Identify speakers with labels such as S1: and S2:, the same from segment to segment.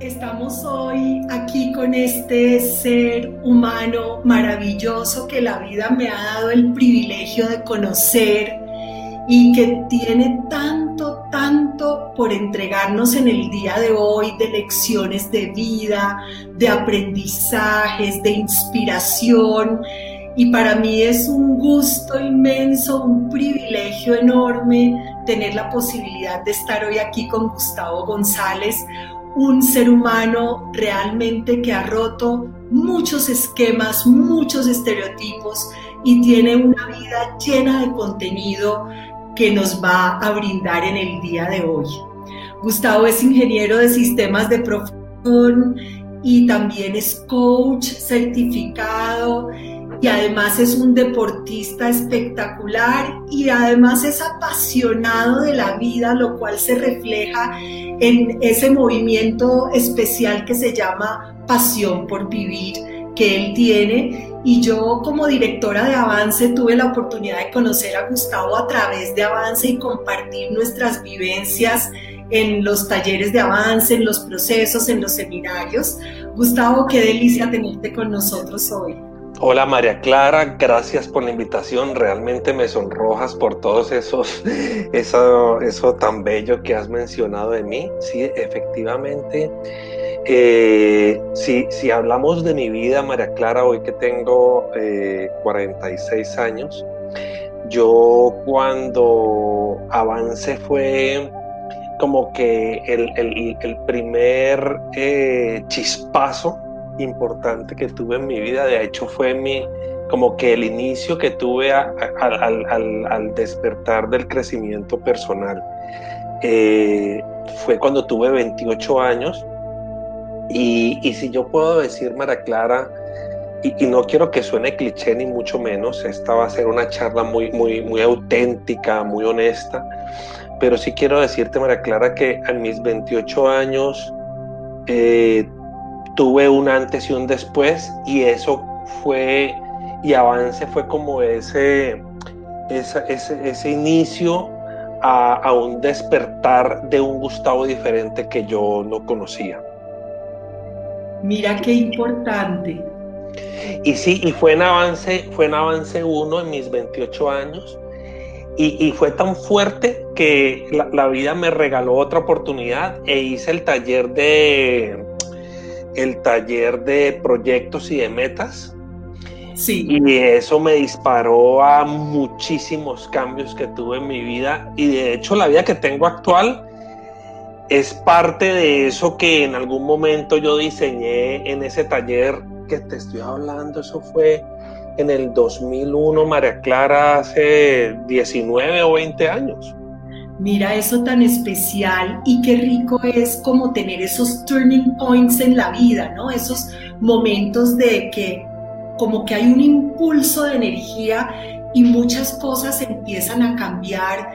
S1: Estamos hoy aquí con este ser humano maravilloso que la vida me ha dado el privilegio de conocer y que tiene tanto, tanto por entregarnos en el día de hoy de lecciones de vida, de aprendizajes, de inspiración. Y para mí es un gusto inmenso, un privilegio enorme tener la posibilidad de estar hoy aquí con Gustavo González, un ser humano realmente que ha roto muchos esquemas, muchos estereotipos y tiene una vida llena de contenido que nos va a brindar en el día de hoy. Gustavo es ingeniero de sistemas de profesión y también es coach certificado y además es un deportista espectacular y además es apasionado de la vida, lo cual se refleja en ese movimiento especial que se llama Pasión por Vivir que él tiene y yo como directora de Avance tuve la oportunidad de conocer a Gustavo a través de Avance y compartir nuestras vivencias en los talleres de avance, en los procesos, en los seminarios. Gustavo, qué delicia tenerte con nosotros hoy.
S2: Hola María Clara, gracias por la invitación. Realmente me sonrojas por todos esos, eso, eso tan bello que has mencionado de mí. Sí, efectivamente. Eh, si, hablamos de mi vida, María Clara, hoy que tengo 46 eh, años, yo cuando avance fue como que el, primer eh, chispazo importante que tuve en mi vida. De hecho, fue mi, como que el inicio que tuve al, despertar del crecimiento personal. Eh, fue cuando tuve 28 años. Y, si yo puedo decir, Mara Clara, y, no quiero que suene cliché ni mucho menos, esta va a ser una charla muy, muy, muy auténtica, muy honesta, pero sí quiero decirte, Mara Clara, que a mis 28 años eh, tuve un antes y un después y eso fue, y avance fue como ese, ese, inicio a, un despertar de un Gustavo diferente que yo no conocía.
S1: Mira qué importante.
S2: Y sí, y fue en avance, fue en avance uno en mis 28 años. Y, fue tan fuerte que la, la, vida me regaló otra oportunidad e hice el taller de el taller de proyectos y de metas. Sí. Y eso me disparó a muchísimos cambios que tuve en mi vida. Y de hecho la vida que tengo actual es parte de eso que en algún momento yo diseñé en ese taller que te estoy hablando. Eso fue en el 2001, María Clara, hace 19 o 20 años.
S1: Mira eso tan especial y qué rico es como tener esos turning points en la vida, ¿no? Esos momentos de que como que hay un impulso de energía y muchas cosas empiezan a cambiar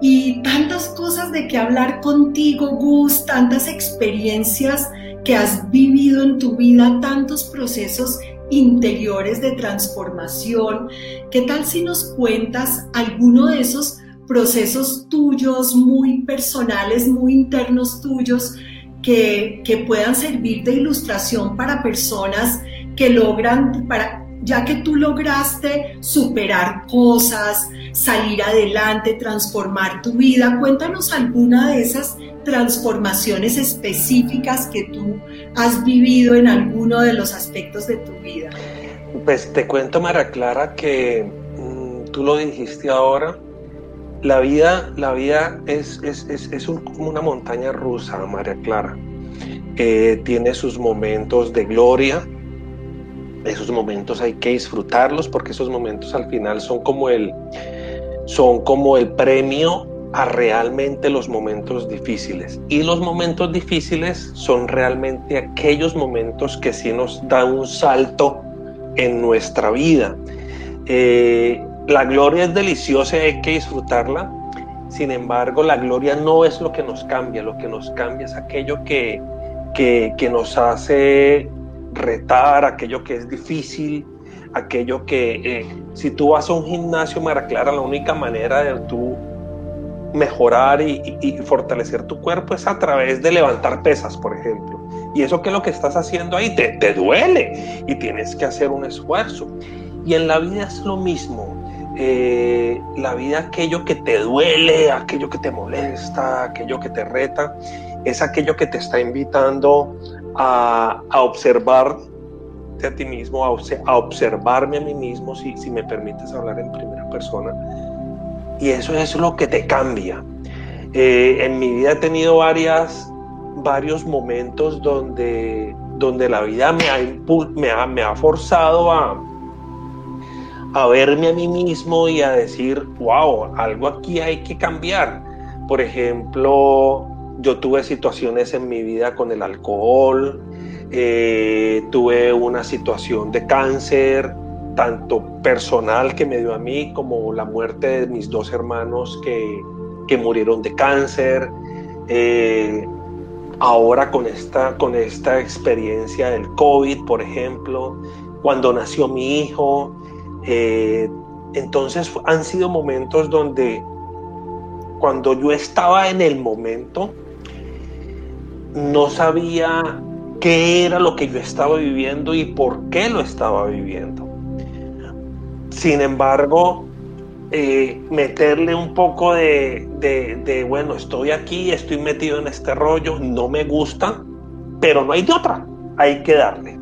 S1: y tantas cosas de que hablar contigo, Gus, tantas experiencias que has vivido en tu vida, tantos procesos interiores de transformación. ¿Qué tal si nos cuentas alguno de esos procesos tuyos, muy personales, muy internos tuyos, que, puedan servir de ilustración para personas que logran, para, ya que tú lograste superar cosas, salir adelante, transformar tu vida, cuéntanos alguna de esas transformaciones específicas que tú has vivido en alguno de los aspectos de tu vida.
S2: Pues te cuento, Mara Clara, que mm, tú lo dijiste ahora, la vida, la vida es, es, como una montaña rusa, María Clara. tiene sus momentos de gloria, esos momentos hay que disfrutarlos porque esos momentos al final son como el, son como el premio a realmente los momentos difíciles. Y los momentos difíciles son realmente aquellos momentos que sí nos dan un salto en nuestra vida. Eh, la gloria es deliciosa y hay que disfrutarla. Sin embargo, la gloria no es lo que nos cambia, lo que nos cambia es aquello que, que, nos hace retar, aquello que es difícil, aquello que eh, si tú vas a un gimnasio, Mara Clara, la única manera de tú mejorar y, fortalecer tu cuerpo es a través de levantar pesas, por ejemplo. Y eso que es lo que estás haciendo ahí te, te duele y tienes que hacer un esfuerzo. Y en la vida es lo mismo. Eh, la vida, aquello que te duele, aquello que te molesta, aquello que te reta, es aquello que te está invitando a, a observarte a ti mismo, a, a, observarme a mí mismo, si, si me permites hablar en primera persona. Y eso es lo que te cambia. Eh, en mi vida he tenido varias, varios momentos donde, donde la vida me ha, me ha, me ha forzado a, a verme a mí mismo y a decir, wow, algo aquí hay que cambiar. Por ejemplo, yo tuve situaciones en mi vida con el alcohol, eh, tuve una situación de cáncer, tanto personal que me dio a mí como la muerte de mis dos hermanos que, que murieron de cáncer. Eh, ahora con esta, con esta experiencia del COVID, por ejemplo, cuando nació mi hijo. Eh, entonces han sido momentos donde cuando yo estaba en el momento, no sabía qué era lo que yo estaba viviendo y por qué lo estaba viviendo. Sin embargo, eh, meterle un poco de, bueno, estoy aquí, estoy metido en este rollo, no me gusta, pero no hay de otra, hay que darle.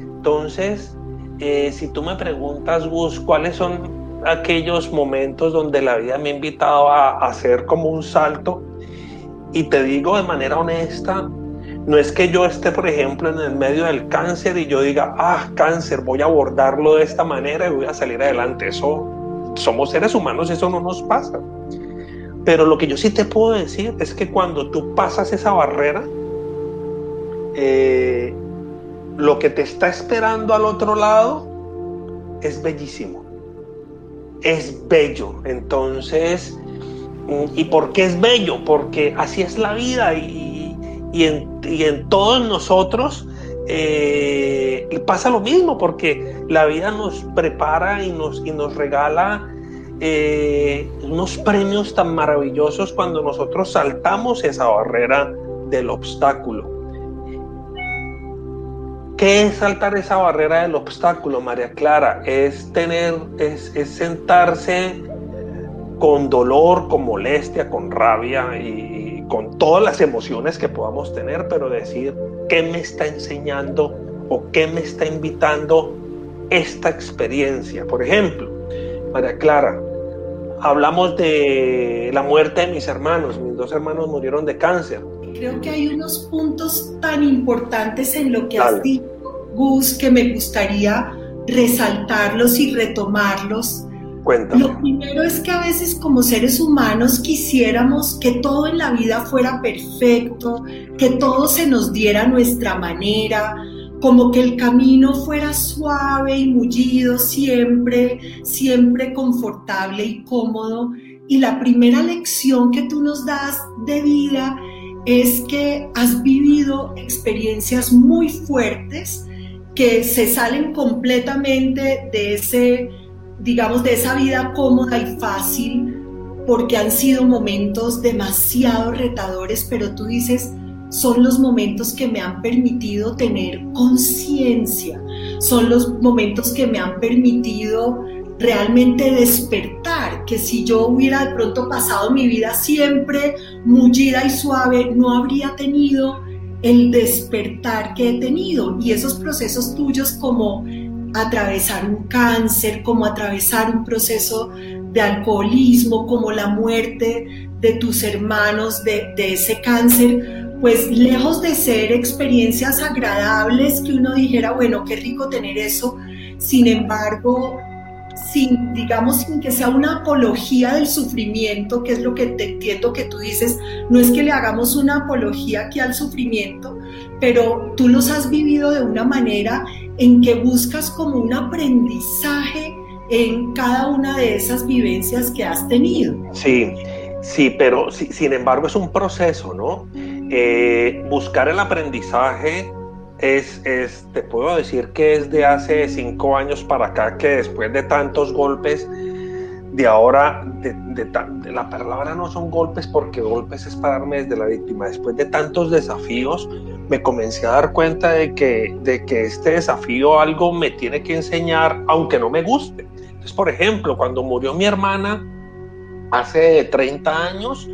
S2: Entonces, eh, si tú me preguntas, Gus, ¿cuáles son aquellos momentos donde la vida me ha invitado a hacer como un salto? Y te digo de manera honesta, no es que yo esté, por ejemplo, en el medio del cáncer y yo diga, ah, cáncer, voy a abordarlo de esta manera y voy a salir adelante. Eso, somos seres humanos, eso no nos pasa. Pero lo que yo sí te puedo decir es que cuando tú pasas esa barrera, eh, lo que te está esperando al otro lado es bellísimo. Es bello. Entonces, ¿y por qué es bello? Porque así es la vida y, y en, todos nosotros eh, pasa lo mismo, porque la vida nos prepara y nos, y nos regala eh, unos premios tan maravillosos cuando nosotros saltamos esa barrera del obstáculo. ¿Qué es saltar esa barrera del obstáculo, María Clara? Es tener, es, sentarse con dolor, con molestia, con rabia y, con todas las emociones que podamos tener, pero decir qué me está enseñando o qué me está invitando esta experiencia. Por ejemplo, María Clara, hablamos de la muerte de mis hermanos. Mis dos hermanos murieron de cáncer.
S1: Creo que hay unos puntos tan importantes en lo que has dicho, Gus, que me gustaría resaltarlos y retomarlos. Lo primero es que a veces como seres humanos quisiéramos que todo en la vida fuera perfecto, que todo se nos diera a nuestra manera, como que el camino fuera suave y mullido siempre, siempre confortable y cómodo. Y la primera lección que tú nos das de vida es que has vivido experiencias muy fuertes que se salen completamente de ese digamos, de esa vida cómoda y fácil, porque han sido momentos demasiado retadores, pero tú dices, son los momentos que me han permitido tener conciencia, son los momentos que me han permitido realmente despertar, que si yo hubiera de pronto pasado mi vida siempre mullida y suave, no habría tenido el despertar que he tenido. Y esos procesos tuyos como atravesar un cáncer, como atravesar un proceso de alcoholismo, como la muerte de tus hermanos de, ese cáncer, pues lejos de ser experiencias agradables que uno dijera, bueno, qué rico tener eso, sin embargo, sin, digamos, sin que sea una apología del sufrimiento, que es lo que te entiendo que tú dices, no es que le hagamos una apología aquí al sufrimiento, pero tú los has vivido de una manera en que buscas como un aprendizaje en cada una de esas vivencias que has tenido.
S2: Sí, sí, pero sin embargo es un proceso, ¿no? Eh, buscar el aprendizaje es, es, te puedo decir que es de hace cinco años para acá que después de tantos golpes, de ahora, de, de, la palabra no son golpes porque golpes es pararme desde la víctima, después de tantos desafíos, me comencé a dar cuenta de que, de que este desafío algo me tiene que enseñar, aunque no me guste. Entonces, por ejemplo, cuando murió mi hermana hace 30 años,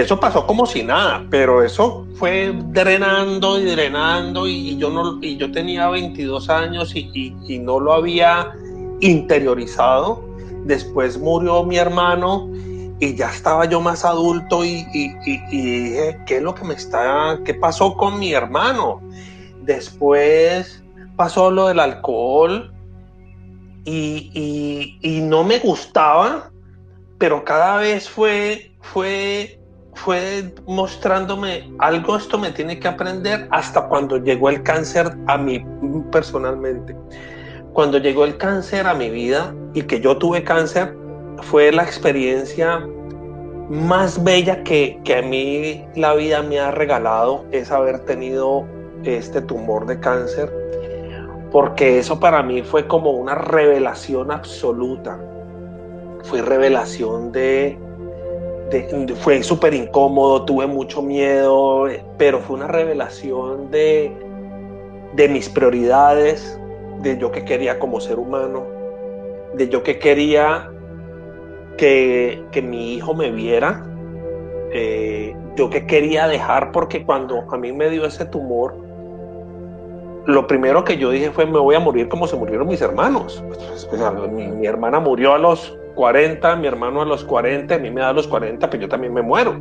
S2: eso pasó como si nada, pero eso fue drenando y drenando y, yo, no, y yo tenía 22 años y, y no lo había interiorizado. Después murió mi hermano y ya estaba yo más adulto y, dije, ¿qué es lo que me está, qué pasó con mi hermano? Después pasó lo del alcohol y, no me gustaba, pero cada vez fue, fue, fue mostrándome algo, esto me tiene que aprender hasta cuando llegó el cáncer a mí personalmente. Cuando llegó el cáncer a mi vida y que yo tuve cáncer, fue la experiencia más bella que, que, a mí la vida me ha regalado, es haber tenido este tumor de cáncer, porque eso para mí fue como una revelación absoluta. Fue revelación de, fue súper incómodo, tuve mucho miedo, pero fue una revelación de, de mis prioridades, de yo que quería como ser humano, de yo que quería que, mi hijo me viera. Eh, yo que quería dejar porque cuando a mí me dio ese tumor, lo primero que yo dije fue me voy a morir como se murieron mis hermanos. Pues, mi, hermana murió a los 40, mi hermano a los 40, a mí me da a los 40, pero pues yo también me muero.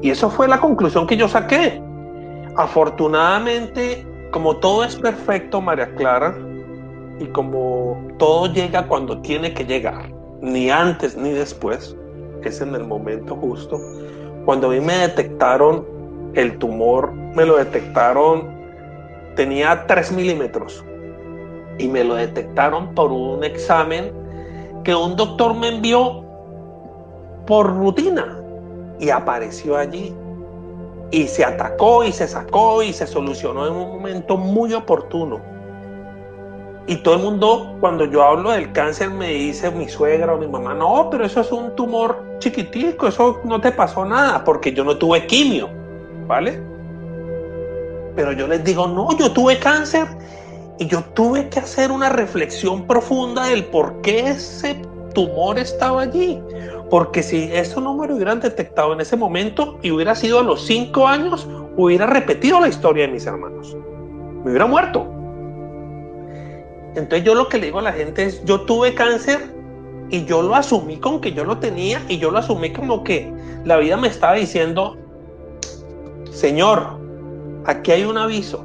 S2: Y eso fue la conclusión que yo saqué. Afortunadamente, como todo es perfecto, María Clara, y como todo llega cuando tiene que llegar, ni antes ni después, es en el momento justo. Cuando a mí me detectaron el tumor, me lo detectaron, tenía 3 milímetros y me lo detectaron por un examen que un doctor me envió por rutina y apareció allí y se atacó y se sacó y se solucionó en un momento muy oportuno. Y todo el mundo, cuando yo hablo del cáncer, me dice mi suegra o mi mamá, no, pero eso es un tumor chiquitico, eso no te pasó nada, porque yo no tuve quimio, ¿vale? Pero yo les digo, no, yo tuve cáncer y yo tuve que hacer una reflexión profunda del por qué ese tumor estaba allí. Porque si eso no me lo hubieran detectado en ese momento y hubiera sido a los cinco años, hubiera repetido la historia de mis hermanos. Me hubiera muerto. Entonces yo lo que le digo a la gente es, yo tuve cáncer y yo lo asumí con que yo lo tenía y yo lo asumí como que la vida me estaba diciendo, Señor, aquí hay un aviso,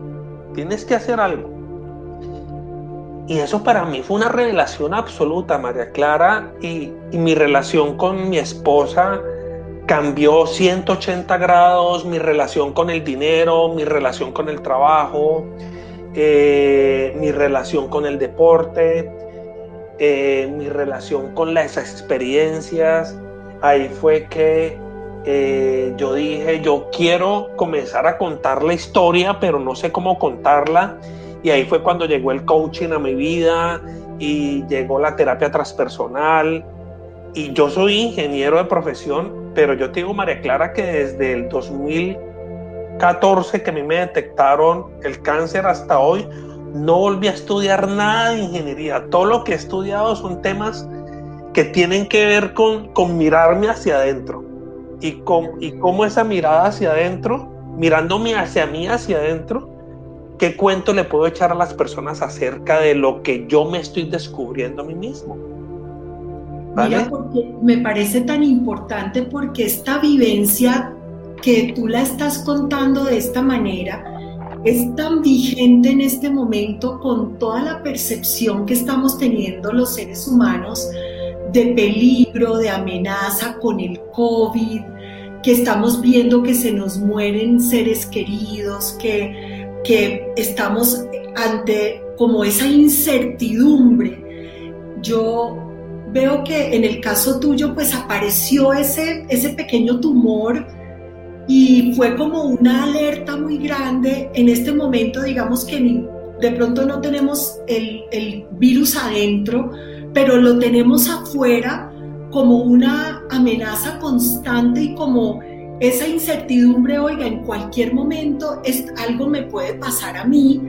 S2: tienes que hacer algo. Y eso para mí fue una revelación absoluta, María Clara, y, y mi relación con mi esposa cambió 180 grados, mi relación con el dinero, mi relación con el trabajo, eh, mi relación con el deporte, eh, mi relación con las experiencias. Ahí fue que eh, yo dije, yo quiero comenzar a contar la historia, pero no sé cómo contarla. Y ahí fue cuando llegó el coaching a mi vida y llegó la terapia transpersonal. Y yo soy ingeniero de profesión, pero yo te digo, María Clara, que desde el 2000 14 que a mí me detectaron el cáncer hasta hoy, no volví a estudiar nada de ingeniería. Todo lo que he estudiado son temas que tienen que ver con, con mirarme hacia adentro y, con, y cómo esa mirada hacia adentro, mirándome hacia mí, hacia adentro, qué cuento le puedo echar a las personas acerca de lo que yo me estoy descubriendo a mí mismo.
S1: Mira, porque me parece tan importante porque esta vivencia que tú la estás contando de esta manera es tan vigente en este momento con toda la percepción que estamos teniendo los seres humanos de peligro, de amenaza con el COVID, que estamos viendo que se nos mueren seres queridos, que, que estamos ante como esa incertidumbre. Yo veo que en el caso tuyo pues apareció ese, ese pequeño tumor y fue como una alerta muy grande. En este momento, digamos que de pronto no tenemos el, el virus adentro, pero lo tenemos afuera como una amenaza constante y como esa incertidumbre, oiga, en cualquier momento es, algo me puede pasar a mí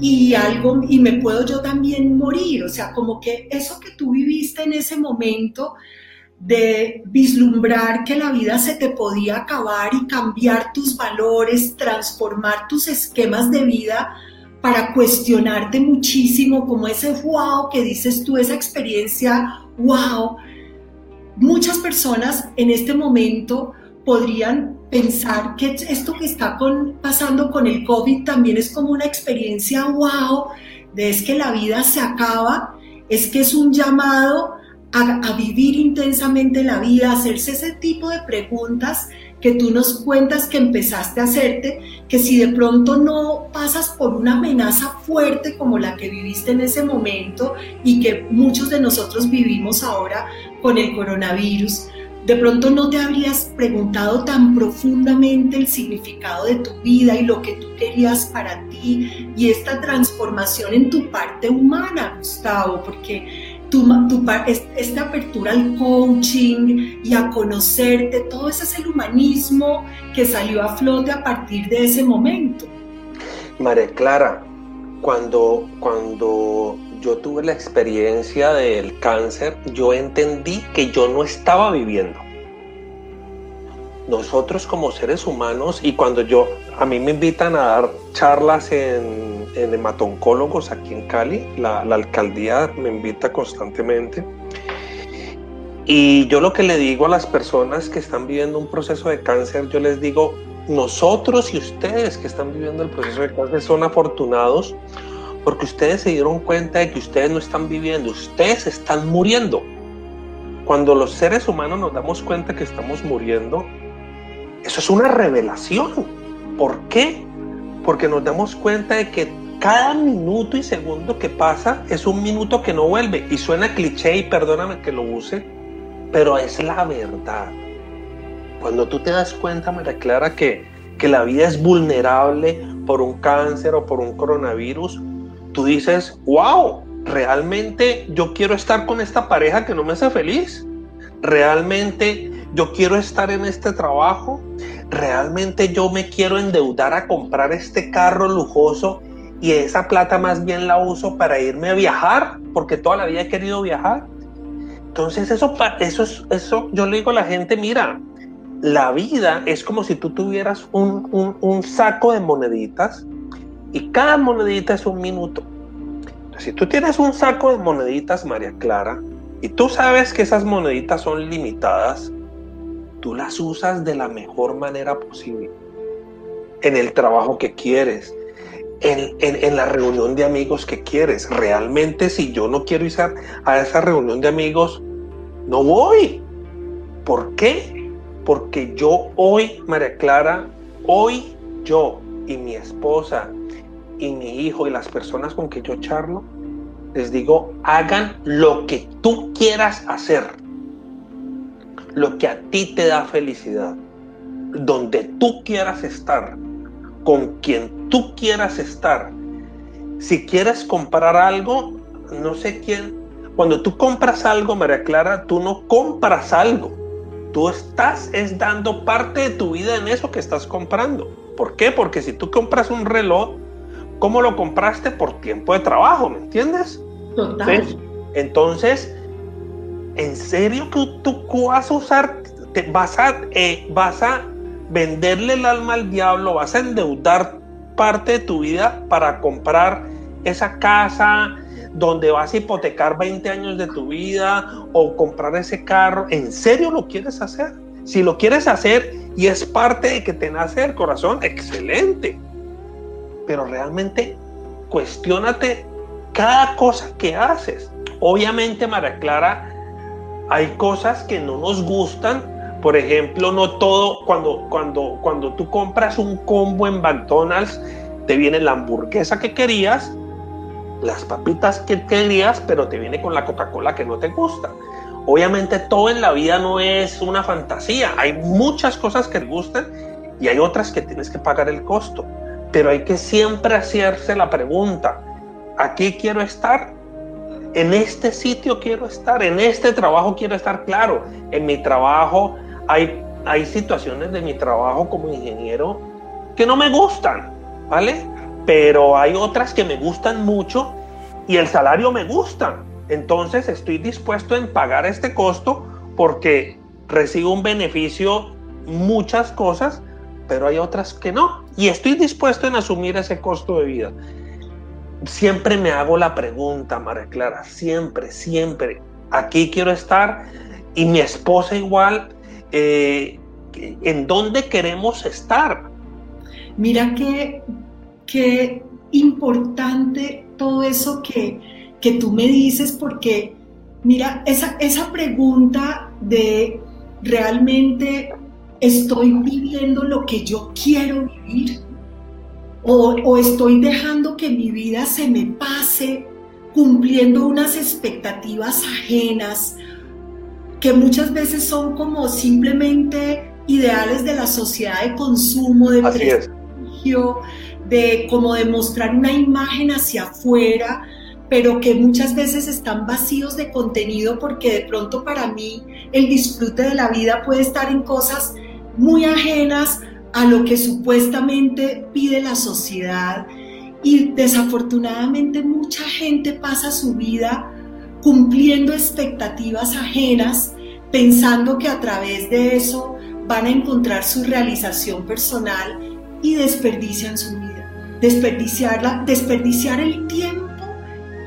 S1: y algo y me puedo yo también morir, o sea, como que eso que tú viviste en ese momento de vislumbrar que la vida se te podía acabar y cambiar tus valores, transformar tus esquemas de vida para cuestionarte muchísimo, como ese wow que dices tú, esa experiencia wow. Muchas personas en este momento podrían pensar que esto que está pasando con el COVID también es como una experiencia wow, de es que la vida se acaba, es que es un llamado a, vivir intensamente la vida, hacerse ese tipo de preguntas que tú nos cuentas que empezaste a hacerte, que si de pronto no pasas por una amenaza fuerte como la que viviste en ese momento y que muchos de nosotros vivimos ahora con el coronavirus, de pronto no te habrías preguntado tan profundamente el significado de tu vida y lo que tú querías para ti y esta transformación en tu parte humana, Gustavo, porque tu, esta apertura al coaching y a conocerte, todo ese es el humanismo que salió a flote a partir de ese momento.
S2: María Clara, cuando, cuando yo tuve la experiencia del cáncer, yo entendí que yo no estaba viviendo. Nosotros como seres humanos, y cuando yo, a mí me invitan a dar charlas en, en hematoncólogos aquí en Cali, la, la alcaldía me invita constantemente, y yo lo que le digo a las personas que están viviendo un proceso de cáncer, yo les digo, nosotros y ustedes que están viviendo el proceso de cáncer son afortunados porque ustedes se dieron cuenta de que ustedes no están viviendo, ustedes están muriendo. Cuando los seres humanos nos damos cuenta que estamos muriendo, eso es una revelación. ¿Por qué? Porque nos damos cuenta de que cada minuto y segundo que pasa es un minuto que no vuelve. Y suena cliché y perdóname que lo use, pero es la verdad. Cuando tú te das cuenta, María Clara, que, que la vida es vulnerable por un cáncer o por un coronavirus, tú dices, wow, realmente yo quiero estar con esta pareja que no me hace feliz. Realmente yo quiero estar en este trabajo. Realmente yo me quiero endeudar a comprar este carro lujoso y esa plata más bien la uso para irme a viajar, porque toda la vida he querido viajar. Entonces eso, eso, eso yo le digo a la gente, mira, la vida es como si tú tuvieras un, un, un saco de moneditas y cada monedita es un minuto. si tú tienes un saco de moneditas, María Clara, y tú sabes que esas moneditas son limitadas, tú las usas de la mejor manera posible. En el trabajo que quieres, en, en, la reunión de amigos que quieres. Realmente si yo no quiero ir a esa reunión de amigos, no voy. ¿Por qué? Porque yo hoy, María Clara, hoy yo y mi esposa y mi hijo y las personas con que yo charlo, les digo, hagan lo que tú quieras hacer, lo que a ti te da felicidad, donde tú quieras estar, con quien tú quieras estar. Si quieres comprar algo, no sé quién, cuando tú compras algo, María Clara, tú no compras algo. Tú estás es dando parte de tu vida en eso que estás comprando. ¿Por qué? Porque si tú compras un reloj, cómo lo compraste por tiempo de trabajo, ¿me entiendes?
S1: Total.
S2: Entonces, ¿en serio que tú vas a usar, te vas a, eh, vas a venderle el alma al diablo, vas a endeudar parte de tu vida para comprar esa casa donde vas a hipotecar 20 años de tu vida o comprar ese carro? ¿En serio lo quieres hacer? Si lo quieres hacer y es parte de que te nace el corazón, excelente pero realmente cuestionate cada cosa que haces. Obviamente, María Clara, hay cosas que no nos gustan. Por ejemplo, no todo, cuando, cuando, cuando tú compras un combo en McDonald's, te viene la hamburguesa que querías, las papitas que querías, pero te viene con la Coca-Cola que no te gusta. Obviamente todo en la vida no es una fantasía. Hay muchas cosas que te gustan y hay otras que tienes que pagar el costo. Pero hay que siempre hacerse la pregunta, ¿aquí quiero estar? ¿En este sitio quiero estar? ¿En este trabajo quiero estar? Claro, en mi trabajo hay hay situaciones de mi trabajo como ingeniero que no me gustan, ¿vale? Pero hay otras que me gustan mucho y el salario me gusta. Entonces estoy dispuesto en pagar este costo porque recibo un beneficio, muchas cosas, pero hay otras que no. Y estoy dispuesto en asumir ese costo de vida. Siempre me hago la pregunta, María Clara, siempre, siempre. Aquí quiero estar y mi esposa igual. Eh, ¿En dónde queremos estar?
S1: Mira qué, qué importante todo eso que, que tú me dices, porque mira, esa, esa pregunta de realmente estoy viviendo lo que yo quiero vivir o, o, estoy dejando que mi vida se me pase cumpliendo unas expectativas ajenas que muchas veces son como simplemente ideales de la sociedad de consumo, de prestigio, de como demostrar una imagen hacia afuera, pero que muchas veces están vacíos de contenido porque de pronto para mí el disfrute de la vida puede estar en cosas muy ajenas a lo que supuestamente pide la sociedad y desafortunadamente mucha gente pasa su vida cumpliendo expectativas ajenas, pensando que a través de eso van a encontrar su realización personal y desperdician su vida. Desperdiciarla, desperdiciar el tiempo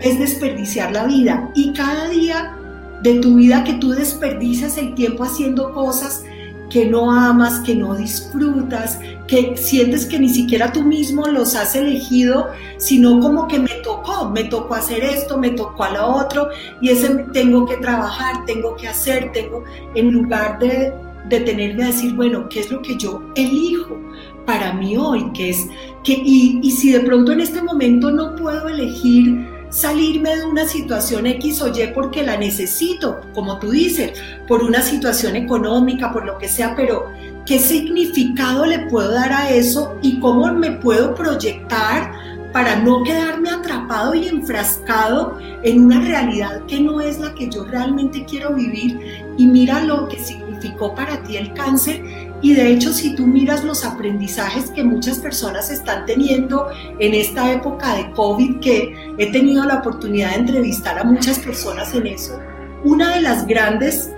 S1: es desperdiciar la vida y cada día de tu vida que tú desperdicias el tiempo haciendo cosas que no amas, que no disfrutas, que sientes que ni siquiera tú mismo los has elegido, sino como que me tocó, me tocó hacer esto, me tocó a lo otro, y ese tengo que trabajar, tengo que hacer, tengo, en lugar de detenerme a decir, bueno, ¿qué es lo que yo elijo para mí hoy? ¿Qué es? Que, y, y si de pronto en este momento no puedo elegir salirme de una situación X o Y porque la necesito, como tú dices, por una situación económica, por lo que sea, pero ¿qué significado le puedo dar a eso y cómo me puedo proyectar para no quedarme atrapado y enfrascado en una realidad que no es la que yo realmente quiero vivir? Y mira lo que significó para ti el cáncer y de hecho, si tú miras los aprendizajes que muchas personas están teniendo en esta época de COVID, que he tenido la oportunidad de entrevistar a muchas personas en eso, una de las grandes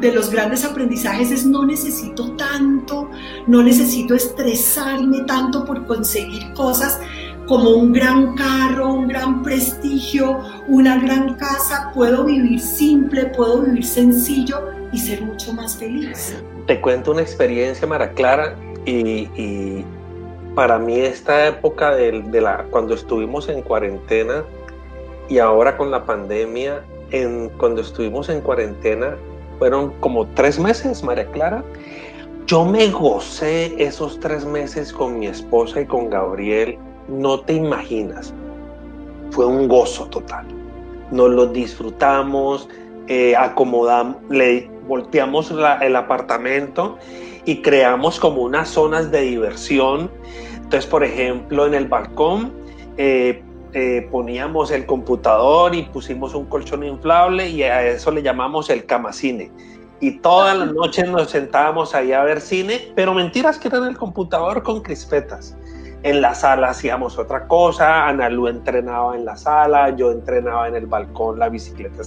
S1: de los grandes aprendizajes es no necesito tanto, no necesito estresarme tanto por conseguir cosas como un gran carro, un gran prestigio, una gran casa. Puedo vivir simple, puedo vivir sencillo y ser mucho más feliz
S2: te cuento una experiencia, Mara Clara, y, para mí esta época de, la, cuando estuvimos en cuarentena y ahora con la pandemia, en, cuando estuvimos en cuarentena, fueron como tres meses, María Clara. Yo me gocé esos tres meses con mi esposa y con Gabriel, no te imaginas. Fue un gozo total. Nos lo disfrutamos, eh, acomodamos, le volteamos el apartamento y creamos como unas zonas de diversión. Entonces, por ejemplo, en el balcón eh, eh, poníamos el computador y pusimos un colchón inflable y a eso le llamamos el camacine. Y todas las noches nos sentábamos ahí a ver cine, pero mentiras que era en el computador con crispetas. En la sala hacíamos otra cosa, Ana Lu entrenaba en la sala, yo entrenaba en el balcón la bicicleta,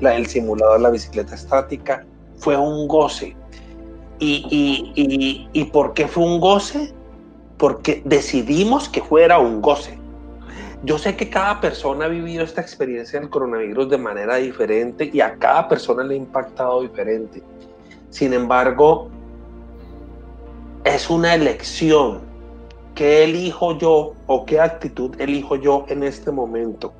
S2: la, el simulador, la bicicleta estática fue un goce. Y, y, por qué fue un goce? Porque decidimos que fuera un goce. Yo sé que cada persona ha vivido esta experiencia del coronavirus de manera diferente y a cada persona le ha impactado diferente. Sin embargo, es una elección. ¿Qué elijo yo o qué actitud elijo yo en este momento?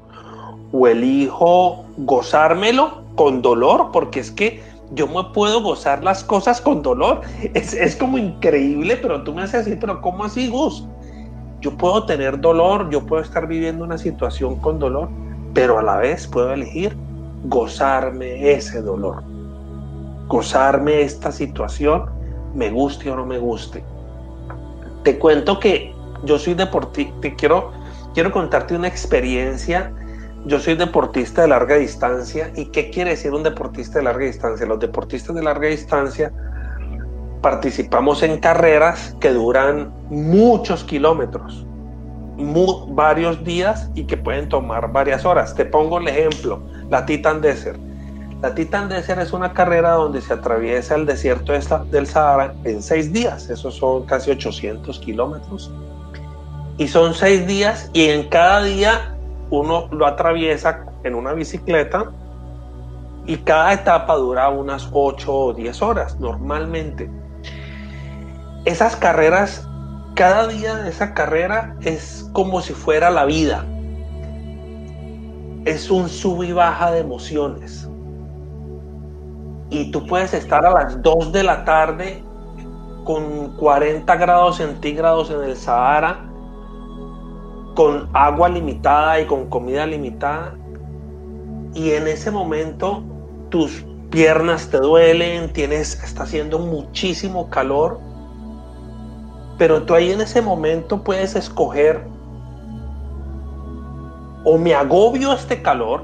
S2: O elijo gozármelo con dolor, porque es que yo me puedo gozar las cosas con dolor. Es, como increíble, pero tú me haces decir, pero ¿cómo así, Gus? Yo puedo tener dolor, yo puedo estar viviendo una situación con dolor, pero a la vez puedo elegir gozarme ese dolor, gozarme esta situación, me guste o no me guste. Te cuento que yo soy deportista, quiero, quiero contarte una experiencia yo soy deportista de larga distancia. ¿Y qué quiere decir un deportista de larga distancia? Los deportistas de larga distancia participamos en carreras que duran muchos kilómetros, varios días y que pueden tomar varias horas. Te pongo el ejemplo, la Titan Desert. La Titan Desert es una carrera donde se atraviesa el desierto del Sahara en seis días, esos son casi 800 kilómetros. Y son seis días y en cada día uno lo atraviesa en una bicicleta y cada etapa dura unas 8 o 10 horas normalmente. Esas carreras, cada día de esa carrera es como si fuera la vida. Es un sub y baja de emociones. Y tú puedes estar a las 2 de la tarde con 40 grados centígrados en el Sahara, con agua limitada y con comida limitada. Y en ese momento tus piernas te duelen, tienes, está haciendo muchísimo calor, pero tú ahí en ese momento puedes escoger o me agobio este calor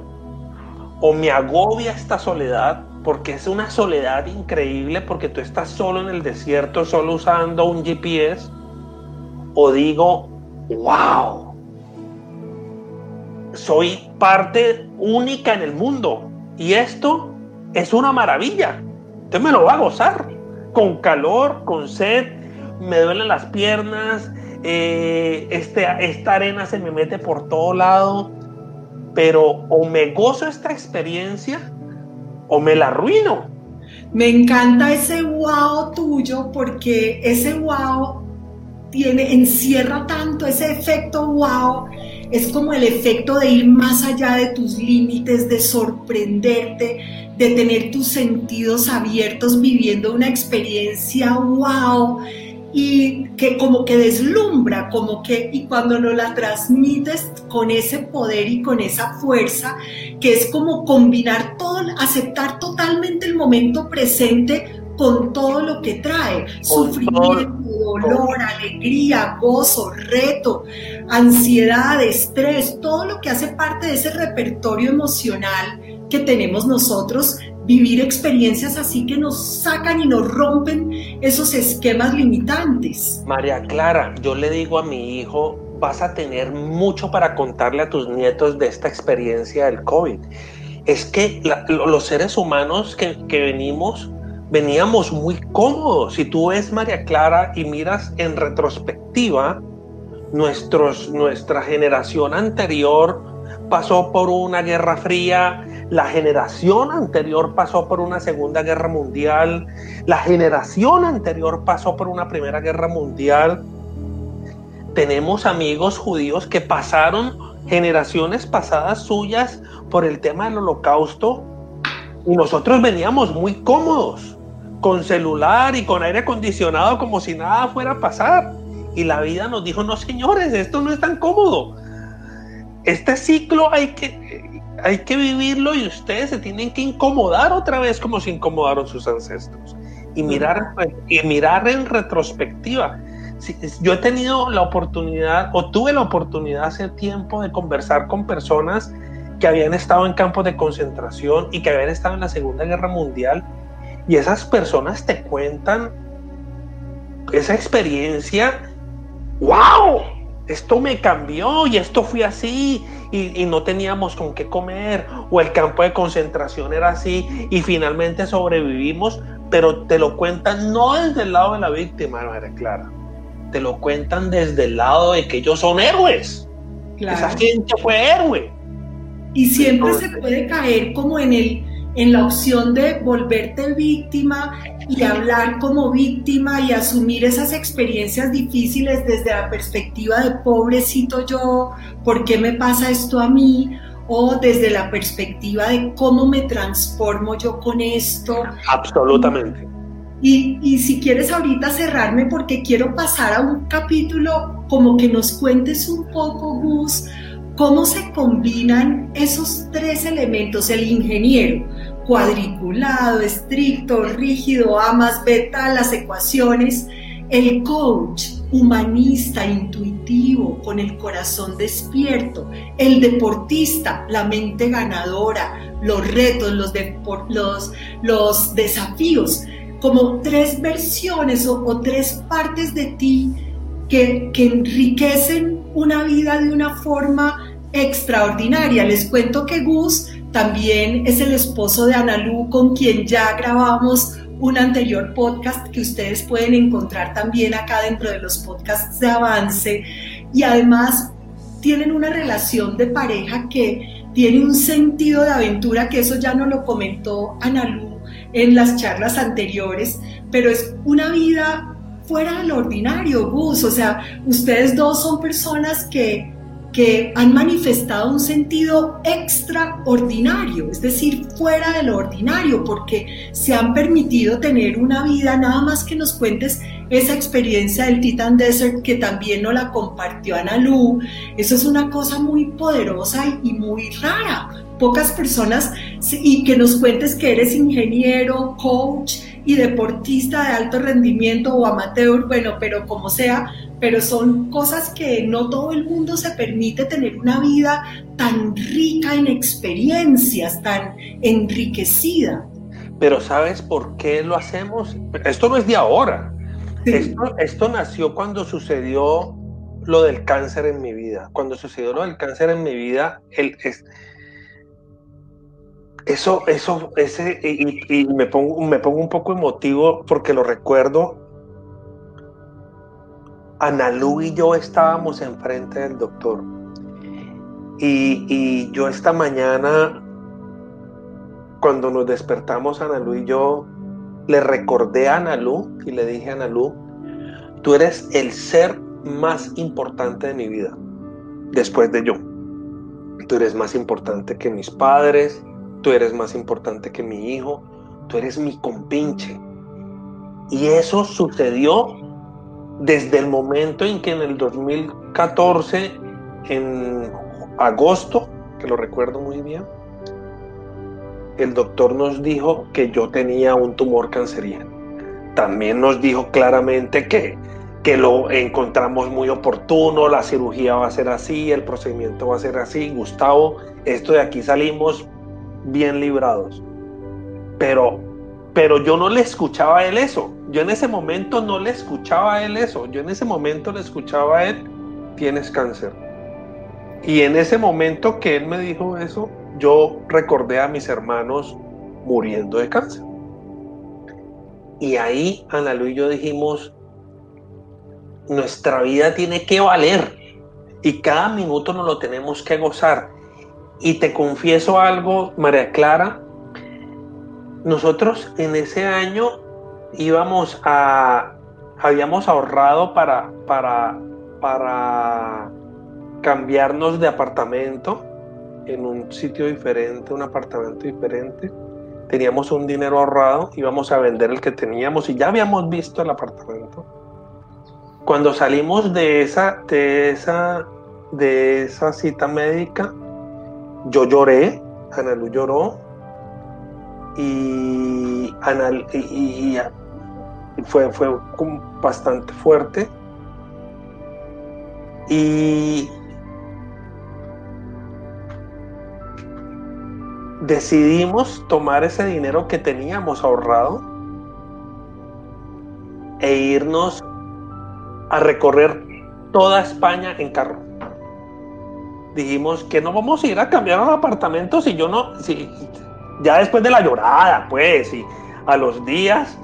S2: o me agobia esta soledad, porque es una soledad increíble, porque tú estás solo en el desierto, solo usando un GPS, o digo, wow, soy parte única en el mundo, y esto es una maravilla. Usted me lo va a gozar. Con calor, con sed, me duelen las piernas, eh, este, esta arena se me mete por todo lado, pero o me gozo esta experiencia o me la arruino.
S1: Me encanta ese wow tuyo porque ese wow tiene, encierra tanto ese efecto wow es como el efecto de ir más allá de tus límites, de sorprenderte, de tener tus sentidos abiertos viviendo una experiencia wow y que como que deslumbra, como que, y cuando no la transmites con ese poder y con esa fuerza, que es como combinar todo, aceptar totalmente el momento presente con todo lo que trae, sufrimiento, dolor, alegría, gozo, reto, ansiedad, estrés, todo lo que hace parte de ese repertorio emocional que tenemos nosotros, vivir experiencias así que nos sacan y nos rompen esos esquemas limitantes.
S2: María Clara, yo le digo a mi hijo, vas a tener mucho para contarle a tus nietos de esta experiencia del COVID. Es que los seres humanos que, que venimos veníamos muy cómodos. Si tú ves María Clara y miras en retrospectiva, nuestros, nuestra generación anterior pasó por una guerra fría, la generación anterior pasó por una segunda guerra mundial, la generación anterior pasó por una primera guerra mundial. Tenemos amigos judíos que pasaron generaciones pasadas suyas por el tema del holocausto y nosotros veníamos muy cómodos con celular y con aire acondicionado como si nada fuera a pasar. Y la vida nos dijo, no señores, esto no es tan cómodo. Este ciclo hay que, hay que vivirlo y ustedes se tienen que incomodar otra vez como se incomodaron sus ancestros. Y mirar, y mirar en retrospectiva. Yo he tenido la oportunidad, o tuve la oportunidad hace tiempo de conversar con personas que habían estado en campos de concentración y que habían estado en la Segunda Guerra Mundial y esas personas te cuentan esa experiencia, wow, esto me cambió y esto fue así y, no teníamos con qué comer o el campo de concentración era así y finalmente sobrevivimos, pero te lo cuentan no desde el lado de la víctima, María Clara, te lo cuentan desde el lado de que ellos son héroes. Esa gente fue héroe.
S1: Y siempre se puede caer como en el en la opción de volverte víctima y hablar como víctima y asumir esas experiencias difíciles desde la perspectiva de pobrecito yo, ¿por qué me pasa esto a mí? O desde la perspectiva de cómo me transformo yo con esto.
S2: Absolutamente.
S1: Y, y, si quieres ahorita cerrarme porque quiero pasar a un capítulo como que nos cuentes un poco, Gus, cómo se combinan esos tres elementos, el ingeniero, cuadriculado, estricto, rígido, A más beta, las ecuaciones, el coach, humanista, intuitivo, con el corazón despierto, el deportista, la mente ganadora, los retos, los desafíos. como tres versiones o, tres partes de ti que, que enriquecen una vida de una forma extraordinaria. Les cuento que Gus también es el esposo de Analu, con quien ya grabamos un anterior podcast que ustedes pueden encontrar también acá dentro de los podcasts de avance. Y además tienen una relación de pareja que tiene un sentido de aventura, que eso ya no lo comentó Analu en las charlas anteriores, pero es una vida fuera del ordinario, Gus. O sea, ustedes dos son personas que que han manifestado un sentido extraordinario, es decir, fuera de lo ordinario, porque se han permitido tener una vida, nada más que nos cuentes esa experiencia del Titan Desert que también nos la compartió Ana Lu. Eso es una cosa muy poderosa y muy rara. Pocas personas, y que nos cuentes que eres ingeniero, coach y deportista de alto rendimiento o amateur, bueno, pero como sea, pero son cosas que no todo el mundo se permite tener una vida tan rica en experiencias, tan enriquecida.
S2: Pero ¿sabes por qué lo hacemos? Esto no es de ahora. Esto, nació cuando sucedió lo del cáncer en mi vida. Cuando sucedió lo del cáncer en mi vida, el, es, eso, eso, ese, y, me, pongo, me pongo un poco emotivo porque lo recuerdo Analú y yo estábamos enfrente del doctor. Y, yo esta mañana, cuando nos despertamos, Analú y yo, le recordé a Analú y le dije a Analú, tú eres el ser más importante de mi vida, después de yo. Tú eres más importante que mis padres, tú eres más importante que mi hijo, tú eres mi compinche. Y eso sucedió desde el momento en que en el 2014, en agosto, que lo recuerdo muy bien, el doctor nos dijo que yo tenía un tumor cancerígeno. También nos dijo claramente que, que lo encontramos muy oportuno, la cirugía va a ser así, el procedimiento va a ser así. Gustavo, esto de aquí salimos bien librados. Pero, pero yo no le escuchaba a él eso. Yo en ese momento no le escuchaba a él eso, yo en ese momento le escuchaba a él, tienes cáncer. Y en ese momento que él me dijo eso, yo recordé a mis hermanos muriendo de cáncer. Y ahí Ana Lu y yo dijimos, nuestra vida tiene que valer y cada minuto nos lo tenemos que gozar. Y te confieso algo, María Clara, nosotros en ese año íbamos a, habíamos ahorrado para, para, para cambiarnos de apartamento en un sitio diferente, un apartamento diferente. Teníamos un dinero ahorrado, íbamos a vender el que teníamos y ya habíamos visto el apartamento. Cuando salimos de esa, de esa, de esa cita médica, yo lloré, Ana Lu lloró y, Ana, y, fue, fue bastante fuerte. Y decidimos tomar ese dinero que teníamos ahorrado e irnos a recorrer toda España en carro. Dijimos que no vamos a ir a cambiar un apartamento si yo no, si ya después de la llorada, pues, y a los días,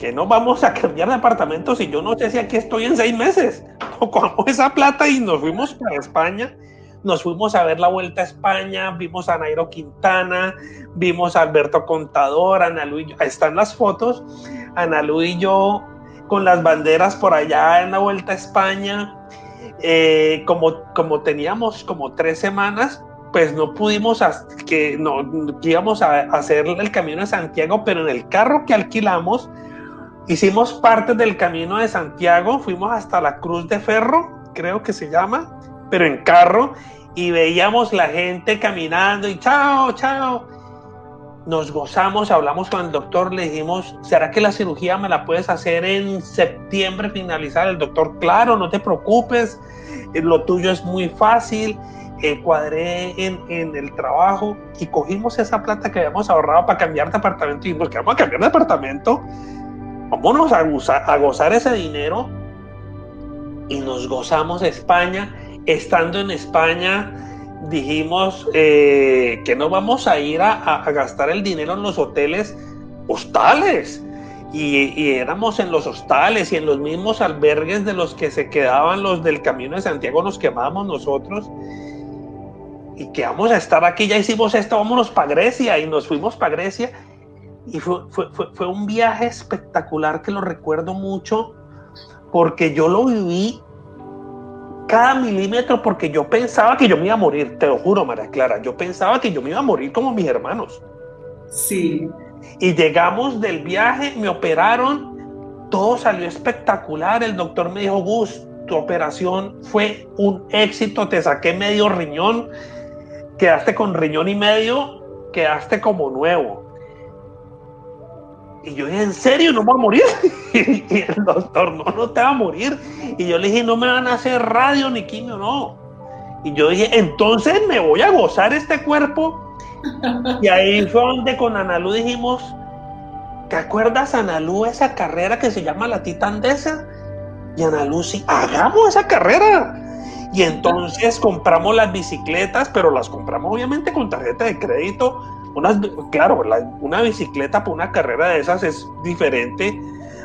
S2: que no vamos a cambiar de apartamento si yo no sé si aquí estoy en seis meses. Tocamos esa plata y nos fuimos para España. Nos fuimos a ver la vuelta a España, vimos a Nairo Quintana, vimos a Alberto Contador, Ana Lu y yo. Ahí están las fotos. Ana Lu y yo con las banderas por allá en la vuelta a España. Eh, como, como teníamos como tres semanas, pues no pudimos, que no, íbamos a hacer el camino de Santiago, pero en el carro que alquilamos, Hicimos parte del camino de Santiago, fuimos hasta la Cruz de Ferro, creo que se llama, pero en carro, y veíamos la gente caminando y chao, chao. Nos gozamos, hablamos con el doctor, le dijimos, ¿será que la cirugía me la puedes hacer en septiembre finalizar? El doctor, claro, no te preocupes, eh, lo tuyo es muy fácil. Eh, cuadré en, el trabajo y cogimos esa plata que habíamos ahorrado para cambiar de apartamento y nos quedamos a cambiar de apartamento vámonos a gozar, a gozar ese dinero y nos gozamos España. Estando en España, dijimos eh, que no vamos a ir a, gastar el dinero en los hoteles hostales. Y, éramos en los hostales y en los mismos albergues de los que se quedaban los del Camino de Santiago, nos quemábamos nosotros. Y que vamos a estar aquí, ya hicimos esto, vámonos para Grecia y nos fuimos para Grecia. Y fue, fue, fue un viaje espectacular que lo recuerdo mucho porque yo lo viví cada milímetro porque yo pensaba que yo me iba a morir, te lo juro, María Clara, yo pensaba que yo me iba a morir como mis hermanos.
S1: Sí.
S2: Y llegamos del viaje, me operaron, todo salió espectacular, el doctor me dijo, Gus, tu operación fue un éxito, te saqué medio riñón, quedaste con riñón y medio, quedaste como nuevo. Y yo dije, ¿en serio no voy a morir? y el doctor, no, no te va a morir. Y yo le dije, no me van a hacer radio ni quimio, no. Y yo dije, entonces me voy a gozar este cuerpo. Y ahí fue donde con Analú dijimos, ¿te acuerdas, Analú, esa carrera que se llama la Titandesa? Y Analú, sí, hagamos esa carrera. Y entonces compramos las bicicletas, pero las compramos obviamente con tarjeta de crédito claro, una bicicleta para una carrera de esas es diferente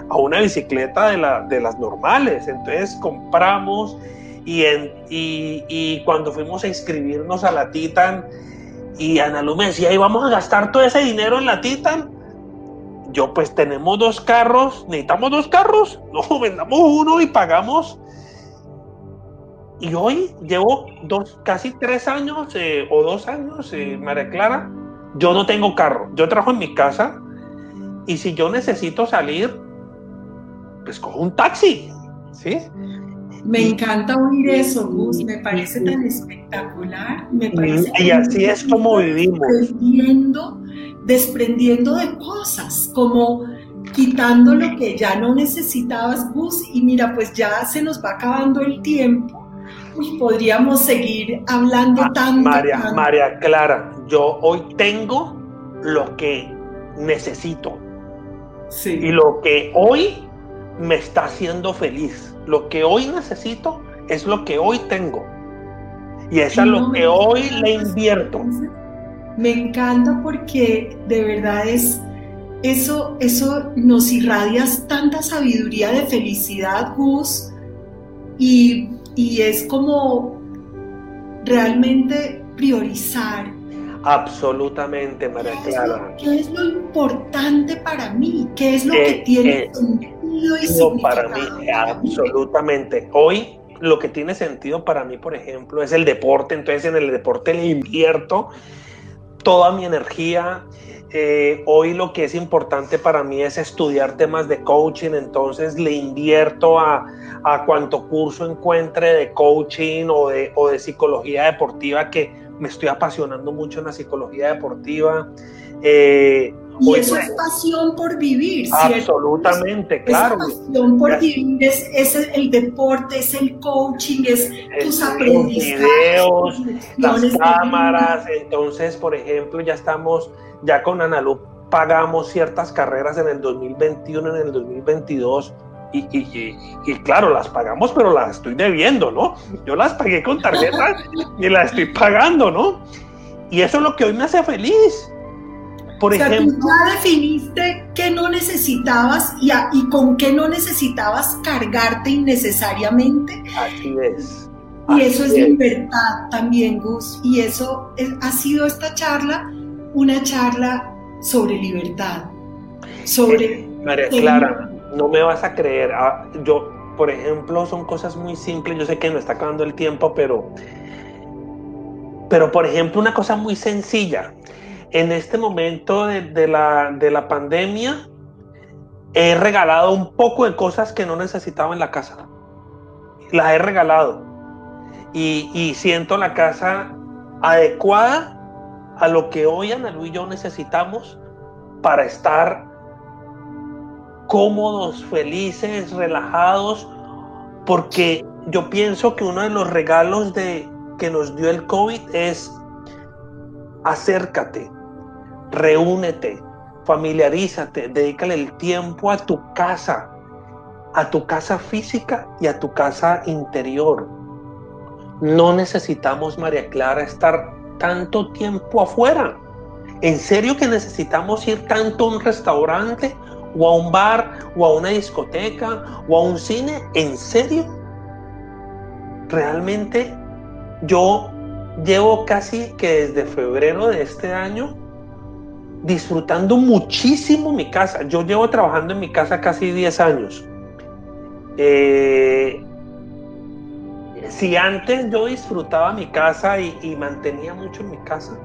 S2: a una bicicleta de, la, de las normales. Entonces compramos y, y, cuando fuimos a inscribirnos a la Titan y Ana Lu me decía, ¿y vamos a gastar todo ese dinero en la Titan? Yo pues tenemos dos carros, necesitamos dos carros, no, vendamos uno y pagamos. Y hoy llevo dos, casi tres años eh, o dos años, eh, María Clara, yo no tengo carro, yo trabajo en mi casa y si yo necesito salir, pues cojo un taxi, ¿sí?
S1: Me encanta oír eso, Gus, me parece tan espectacular, me parece
S2: y así es como vivimos.
S1: Desprendiendo, desprendiendo de cosas, como quitando lo que ya no necesitabas, Gus, y mira, pues ya se nos va acabando el tiempo podríamos seguir hablando tanto.
S2: María, María Clara, yo hoy tengo lo que necesito. Sí. Y lo que hoy me está haciendo feliz. Lo que hoy necesito es lo que hoy tengo. Y es lo que hoy le invierto.
S1: Me encanta porque de verdad es eso, eso nos irradias tanta sabiduría de felicidad, Gus. Y y es como realmente priorizar.
S2: Absolutamente, María Clara.
S1: ¿Qué es lo importante para mí? ¿Qué es lo que tiene sentido y significado?
S2: Para mí, absolutamente. Hoy lo que tiene sentido para mí, por ejemplo, es el deporte. Entonces, en el deporte le invierto toda mi energía. Eh, hoy lo que es importante para mí es estudiar temas de coaching, entonces le invierto a, a cuanto curso encuentre de coaching o de, o de psicología deportiva, que me estoy apasionando mucho en la psicología deportiva.
S1: Eh, y eso es pasión por vivir,
S2: ¿cierto? Absolutamente, claro.
S1: pasión por vivir es, el deporte, es el coaching, es, tus aprendizajes.
S2: videos, las cámaras. Entonces, por ejemplo, ya estamos, ya con Analu pagamos ciertas carreras en el 2021, en el 2022 y, claro, las pagamos, pero las estoy debiendo, ¿no? Yo las pagué con tarjeta y las estoy pagando, ¿no? Y eso es lo que hoy me hace feliz. Por ejemplo,
S1: tú ya definiste qué no necesitabas y, y con qué no necesitabas cargarte innecesariamente.
S2: Así es.
S1: Y eso es, libertad también, Gus. Y eso ha sido esta charla, una charla sobre libertad, sobre...
S2: Eh, María Clara, no me vas a creer. Ah, yo, por ejemplo, son cosas muy simples. Yo sé que no está acabando el tiempo, pero, pero por ejemplo, una cosa muy sencilla. En este momento de, la, de la pandemia, he regalado un poco de cosas que no necesitaba en la casa. Las he regalado. Y, y siento la casa adecuada a lo que hoy Ana Luis y yo necesitamos para estar cómodos, felices, relajados, porque yo pienso que uno de los regalos de, que nos dio el COVID es acércate, reúnete, familiarízate, dedícale el tiempo a tu casa, a tu casa física y a tu casa interior. No necesitamos, María Clara, estar tanto tiempo afuera. ¿En serio que necesitamos ir tanto a un restaurante o a un bar o a una discoteca o a un cine? ¿En serio? Realmente yo llevo casi que desde febrero de este año disfrutando muchísimo mi casa. Yo llevo trabajando en mi casa casi 10 años. Eh, si antes yo disfrutaba mi casa y, mantenía mucho en mi casa,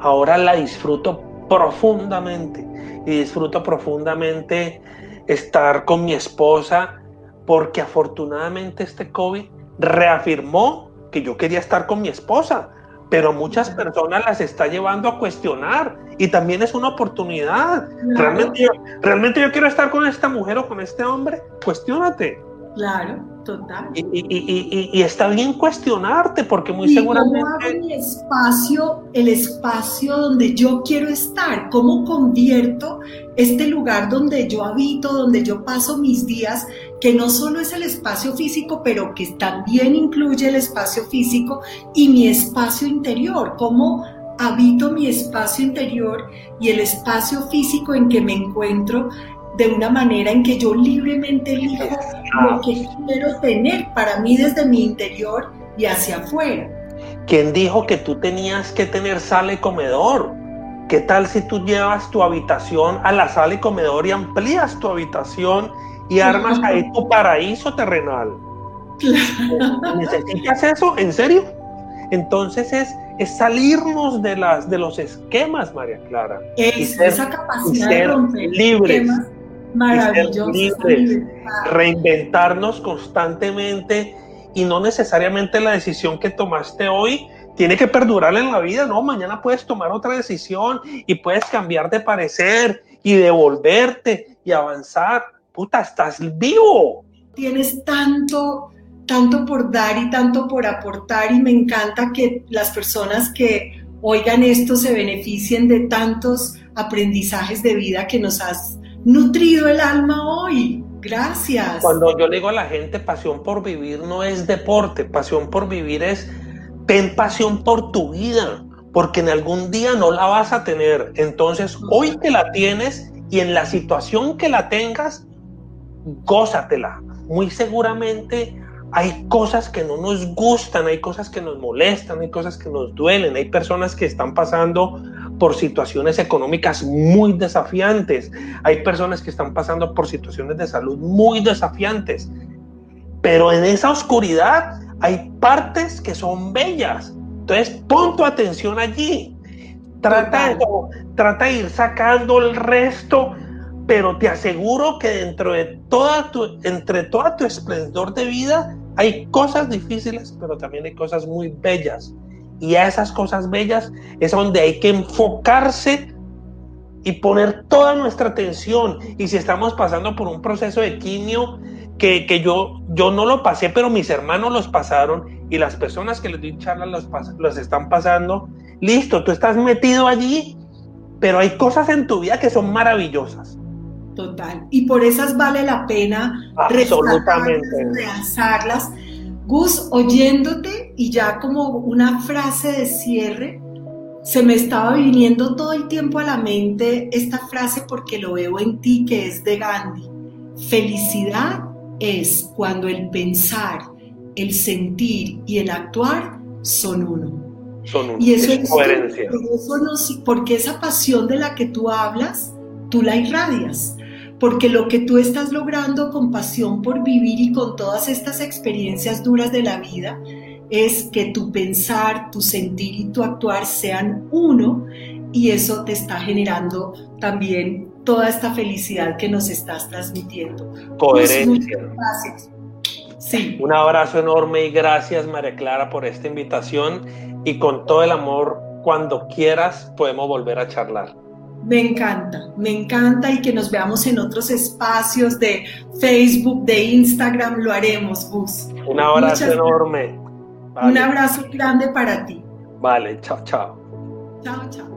S2: ahora la disfruto profundamente y disfruto profundamente estar con mi esposa porque afortunadamente este COVID reafirmó que yo quería estar con mi esposa, pero muchas personas las está llevando a cuestionar y también es una oportunidad. Realmente, realmente yo quiero estar con esta mujer o con este hombre, cuestionate.
S1: Claro, total.
S2: Y, está bien cuestionarte porque muy seguramente...
S1: ¿Cómo hago mi espacio, el espacio donde yo quiero estar? ¿Cómo convierto este lugar donde yo habito, donde yo paso mis días, que no solo es el espacio físico, pero que también incluye el espacio físico y mi espacio interior? ¿Cómo habito mi espacio interior y el espacio físico en que me encuentro de una manera en que yo libremente elijo lo que quiero tener para mí desde mi interior y hacia afuera.
S2: ¿Quién dijo que tú tenías que tener sala y comedor? ¿Qué tal si tú llevas tu habitación a la sala y comedor y amplías tu habitación y armas ahí tu paraíso terrenal? ¿Necesitas eso? ¿En serio? Entonces es, es salirnos de, las, de los esquemas, María Clara.
S1: Es, esa capacidad de romper
S2: libres. Maravilloso. reinventarnos constantemente y no necesariamente la decisión que tomaste hoy tiene que perdurar en la vida, no, mañana puedes tomar otra decisión y puedes cambiar de parecer y devolverte y avanzar. Puta, estás vivo.
S1: Tienes tanto, tanto por dar y tanto por aportar y me encanta que las personas que oigan esto se beneficien de tantos aprendizajes de vida que nos has nutrido el alma hoy. Gracias.
S2: Cuando yo le digo a la gente, pasión por vivir no es deporte, pasión por vivir es, ten pasión por tu vida, porque en algún día no la vas a tener. Entonces, hoy que la tienes y en la situación que la tengas, gózatela. Muy seguramente hay cosas que no nos gustan, hay cosas que nos molestan, hay cosas que nos duelen, hay personas que están pasando por situaciones económicas muy desafiantes. Hay personas que están pasando por situaciones de salud muy desafiantes. Pero en esa oscuridad hay partes que son bellas. Entonces, pon tu atención allí. Trata de, trata de ir sacando el resto, pero te aseguro que dentro de toda tu, entre todo tu esplendor de vida hay cosas difíciles, pero también hay cosas muy bellas. Y a esas cosas bellas es donde hay que enfocarse y poner toda nuestra atención. Y si estamos pasando por un proceso de quimio que, que yo, yo no lo pasé, pero mis hermanos los pasaron y las personas que les di charlas los, los están pasando, listo, tú estás metido allí, pero hay cosas en tu vida que son maravillosas.
S1: Total. Y por esas vale la pena
S2: Absolutamente.
S1: realzarlas Gus, oyéndote y ya como una frase de cierre, se me estaba viniendo todo el tiempo a la mente esta frase porque lo veo en ti que es de Gandhi. Felicidad es cuando el pensar, el sentir y el actuar son uno.
S2: Son uno.
S1: Y eso es, coherencia. porque esa pasión de la que tú hablas, tú la irradias porque lo que tú estás logrando con pasión por vivir y con todas estas experiencias duras de la vida es que tu pensar, tu sentir y tu actuar sean uno y eso te está generando también toda esta felicidad que nos estás transmitiendo.
S2: Coherencia.
S1: gracias.
S2: Sí. Un abrazo enorme y gracias María Clara por esta invitación y con todo el amor, cuando quieras podemos volver a charlar.
S1: Me encanta, me encanta y que nos veamos en otros espacios de Facebook, de Instagram, lo haremos, Gus.
S2: Un abrazo enorme.
S1: Un abrazo grande para ti.
S2: Vale, chao, chao.
S1: Chao, chao.